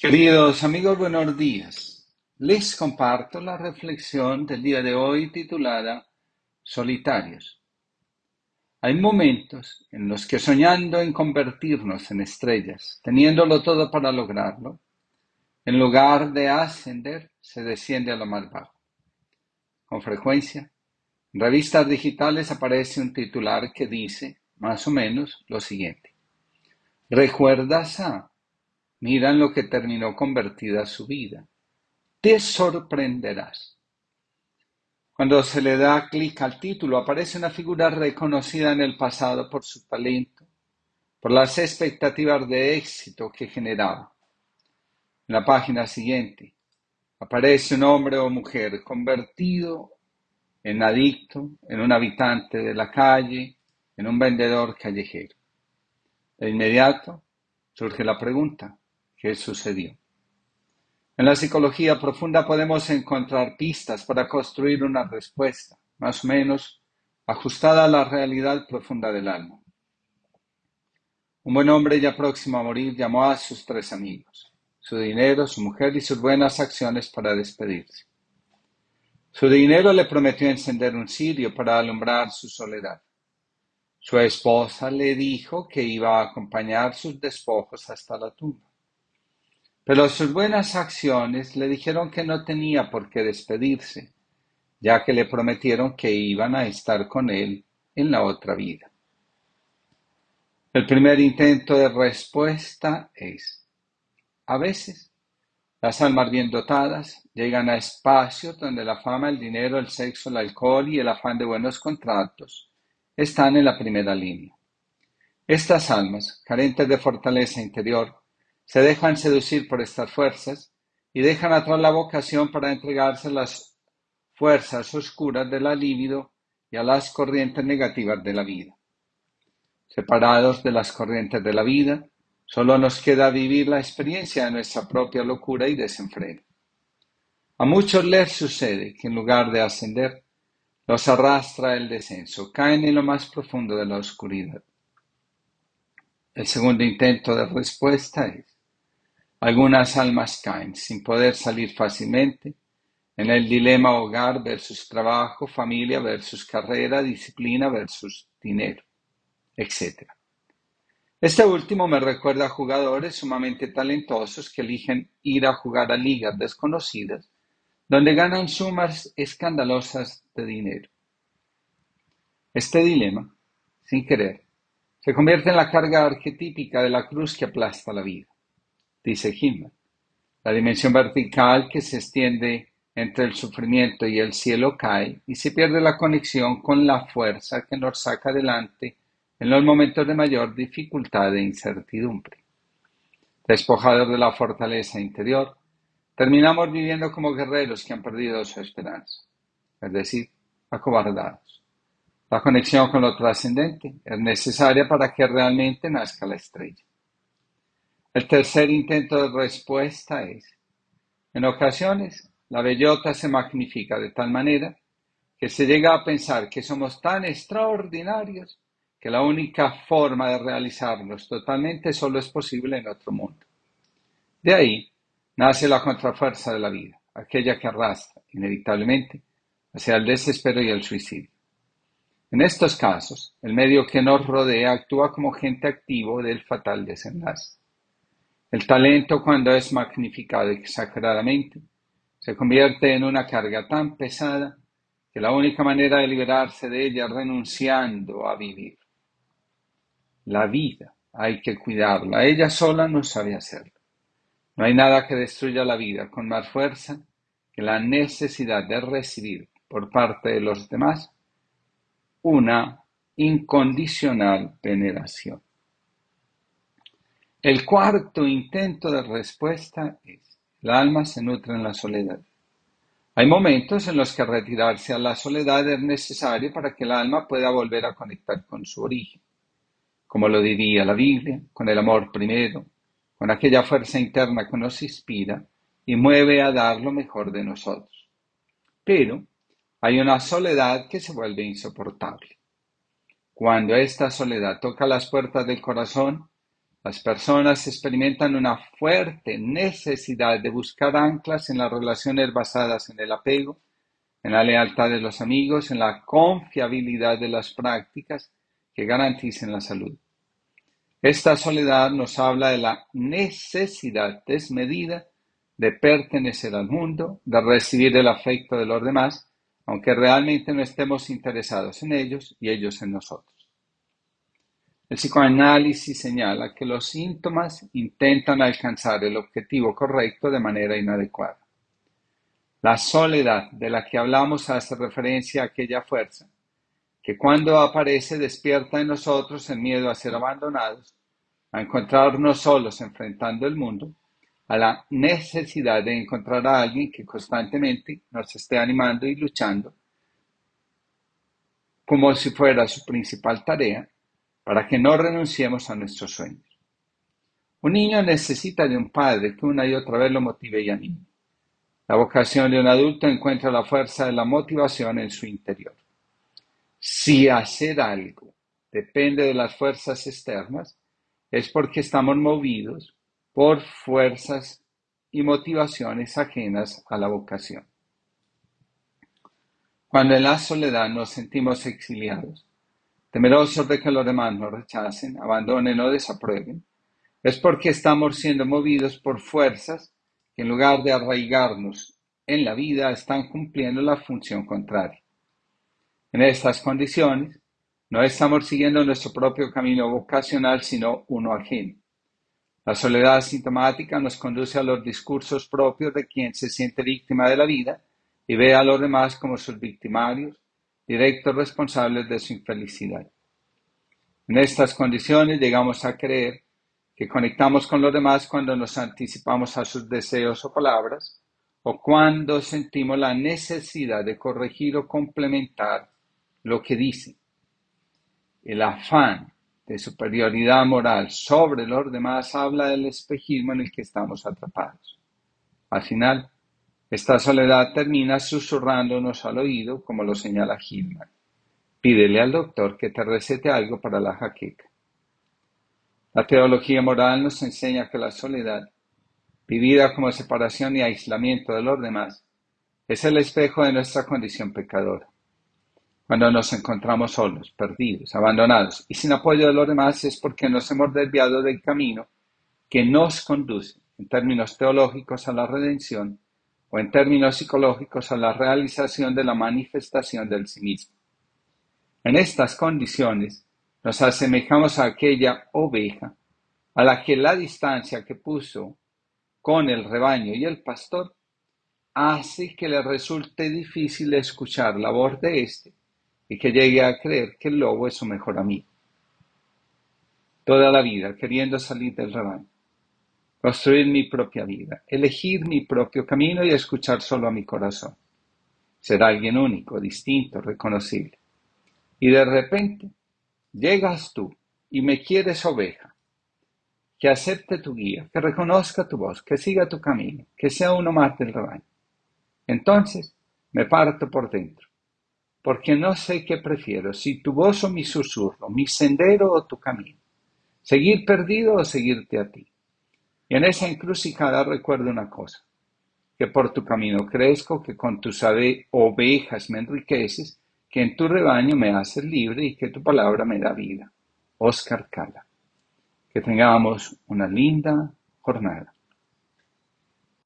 Queridos amigos, buenos días. Les comparto la reflexión del día de hoy titulada Solitarios. Hay momentos en los que soñando en convertirnos en estrellas, teniéndolo todo para lograrlo, en lugar de ascender, se desciende a lo más bajo. Con frecuencia, en revistas digitales aparece un titular que dice, más o menos, lo siguiente. ¿Recuerdas a? Mira lo que terminó convertida su vida. Te sorprenderás. Cuando se le da clic al título, aparece una figura reconocida en el pasado por su talento, por las expectativas de éxito que generaba. En la página siguiente, aparece un hombre o mujer convertido en adicto, en un habitante de la calle, en un vendedor callejero. De inmediato surge la pregunta, ¿qué sucedió? En la psicología profunda podemos encontrar pistas para construir una respuesta, más o menos ajustada a la realidad profunda del alma. Un buen hombre ya próximo a morir llamó a sus tres amigos, su dinero, su mujer y sus buenas acciones para despedirse. Su dinero le prometió encender un cirio para alumbrar su soledad. Su esposa le dijo que iba a acompañar sus despojos hasta la tumba. Pero sus buenas acciones le dijeron que no tenía por qué despedirse, ya que le prometieron que iban a estar con él en la otra vida. El primer intento de respuesta es, a veces las almas bien dotadas llegan a espacios donde la fama, el dinero, el sexo, el alcohol y el afán de buenos contratos están en la primera línea. Estas almas, carentes de fortaleza interior, se dejan seducir por estas fuerzas y dejan atrás la vocación para entregarse a las fuerzas oscuras de la libido y a las corrientes negativas de la vida. Separados de las corrientes de la vida, Solo nos queda vivir la experiencia de nuestra propia locura y desenfreno. A muchos les sucede que en lugar de ascender, los arrastra el descenso, caen en lo más profundo de la oscuridad. El segundo intento de respuesta es, algunas almas caen sin poder salir fácilmente en el dilema hogar versus trabajo, familia versus carrera, disciplina versus dinero, etc. Este último me recuerda a jugadores sumamente talentosos que eligen ir a jugar a ligas desconocidas, donde ganan sumas escandalosas de dinero. Este dilema, sin querer, se convierte en la carga arquetípica de la cruz que aplasta la vida, dice Himmel. La dimensión vertical que se extiende entre el sufrimiento y el cielo cae y se pierde la conexión con la fuerza que nos saca adelante en los momentos de mayor dificultad e incertidumbre. Despojados de la fortaleza interior, terminamos viviendo como guerreros que han perdido su esperanza, es decir, acobardados. La conexión con lo trascendente es necesaria para que realmente nazca la estrella. El tercer intento de respuesta es, en ocasiones, la bellota se magnifica de tal manera que se llega a pensar que somos tan extraordinarios que la única forma de realizarlos totalmente solo es posible en otro mundo. De ahí nace la contrafuerza de la vida, aquella que arrastra, inevitablemente, hacia el desespero y el suicidio. En estos casos, el medio que nos rodea actúa como agente activo del fatal desenlace. El talento, cuando es magnificado exageradamente, se convierte en una carga tan pesada que la única manera de liberarse de ella es renunciando a vivir. La vida hay que cuidarla, ella sola no sabe hacerlo. No hay nada que destruya la vida con más fuerza que la necesidad de recibir por parte de los demás una incondicional veneración. El cuarto intento de respuesta es, el alma se nutre en la soledad. Hay momentos en los que retirarse a la soledad es necesario para que el alma pueda volver a conectar con su origen como lo diría la Biblia, con el amor primero, con aquella fuerza interna que nos inspira y mueve a dar lo mejor de nosotros. Pero hay una soledad que se vuelve insoportable. Cuando esta soledad toca las puertas del corazón, Las personas experimentan una fuerte necesidad de buscar anclas en las relaciones basadas en el apego, en la lealtad de los amigos, en la confiabilidad de las prácticas que garanticen la salud. Esta soledad nos habla de la necesidad desmedida de pertenecer al mundo, de recibir el afecto de los demás, aunque realmente no estemos interesados en ellos y ellos en nosotros. El psicoanálisis señala que los síntomas intentan alcanzar el objetivo correcto de manera inadecuada. La soledad de la que hablamos hace referencia a aquella fuerza que cuando aparece despierta en nosotros el miedo a ser abandonados, a encontrarnos solos enfrentando el mundo, a la necesidad de encontrar a alguien que constantemente nos esté animando y luchando como si fuera su principal tarea para que no renunciemos a nuestros sueños. Un niño necesita de un padre que una y otra vez lo motive y anime. La vocación de un adulto encuentra la fuerza de la motivación en su interior. Si hacer algo depende de las fuerzas externas, es porque estamos movidos por fuerzas y motivaciones ajenas a la vocación. Cuando en la soledad nos sentimos exiliados, temerosos de que los demás nos rechacen, abandonen o desaprueben, es porque estamos siendo movidos por fuerzas que en lugar de arraigarnos en la vida están cumpliendo la función contraria. En estas condiciones, no estamos siguiendo nuestro propio camino vocacional, sino uno ajeno. La soledad sintomática nos conduce a los discursos propios de quien se siente víctima de la vida y ve a los demás como sus victimarios, directos responsables de su infelicidad. En estas condiciones llegamos a creer que conectamos con los demás cuando nos anticipamos a sus deseos o palabras, o cuando sentimos la necesidad de corregir o complementar lo que dicen. El afán de superioridad moral sobre los demás habla del espejismo en el que estamos atrapados. Al final, esta soledad termina susurrándonos al oído, como lo señala Gilman. Pídele al doctor que te recete algo para la jaqueca. La teología moral nos enseña que la soledad, vivida como separación y aislamiento de los demás, es el espejo de nuestra condición pecadora. Cuando nos encontramos solos, perdidos, abandonados y sin apoyo de los demás es porque nos hemos desviado del camino que nos conduce, en términos teológicos, a la redención o en términos psicológicos a la realización de la manifestación del sí mismo. En estas condiciones nos asemejamos a aquella oveja a la que la distancia que puso con el rebaño y el pastor hace que le resulte difícil escuchar la voz de éste y que llegue a creer que el lobo es su mejor amigo. Toda la vida queriendo salir del rebaño construir mi propia vida, elegir mi propio camino y escuchar solo a mi corazón. Ser alguien único, distinto, reconocible. Y de repente llegas tú y me quieres oveja, que acepte tu guía, que reconozca tu voz, que siga tu camino, que sea uno más del rebaño. Entonces me parto por dentro, porque no sé qué prefiero, si tu voz o mi susurro, mi sendero o tu camino, seguir perdido o seguirte a ti. Y en esa encrucijada recuerdo una cosa, que por tu camino crezco, que con tus ovejas me enriqueces, que en tu rebaño me haces libre y que tu palabra me da vida. Oscar Cala. Que tengamos una linda jornada.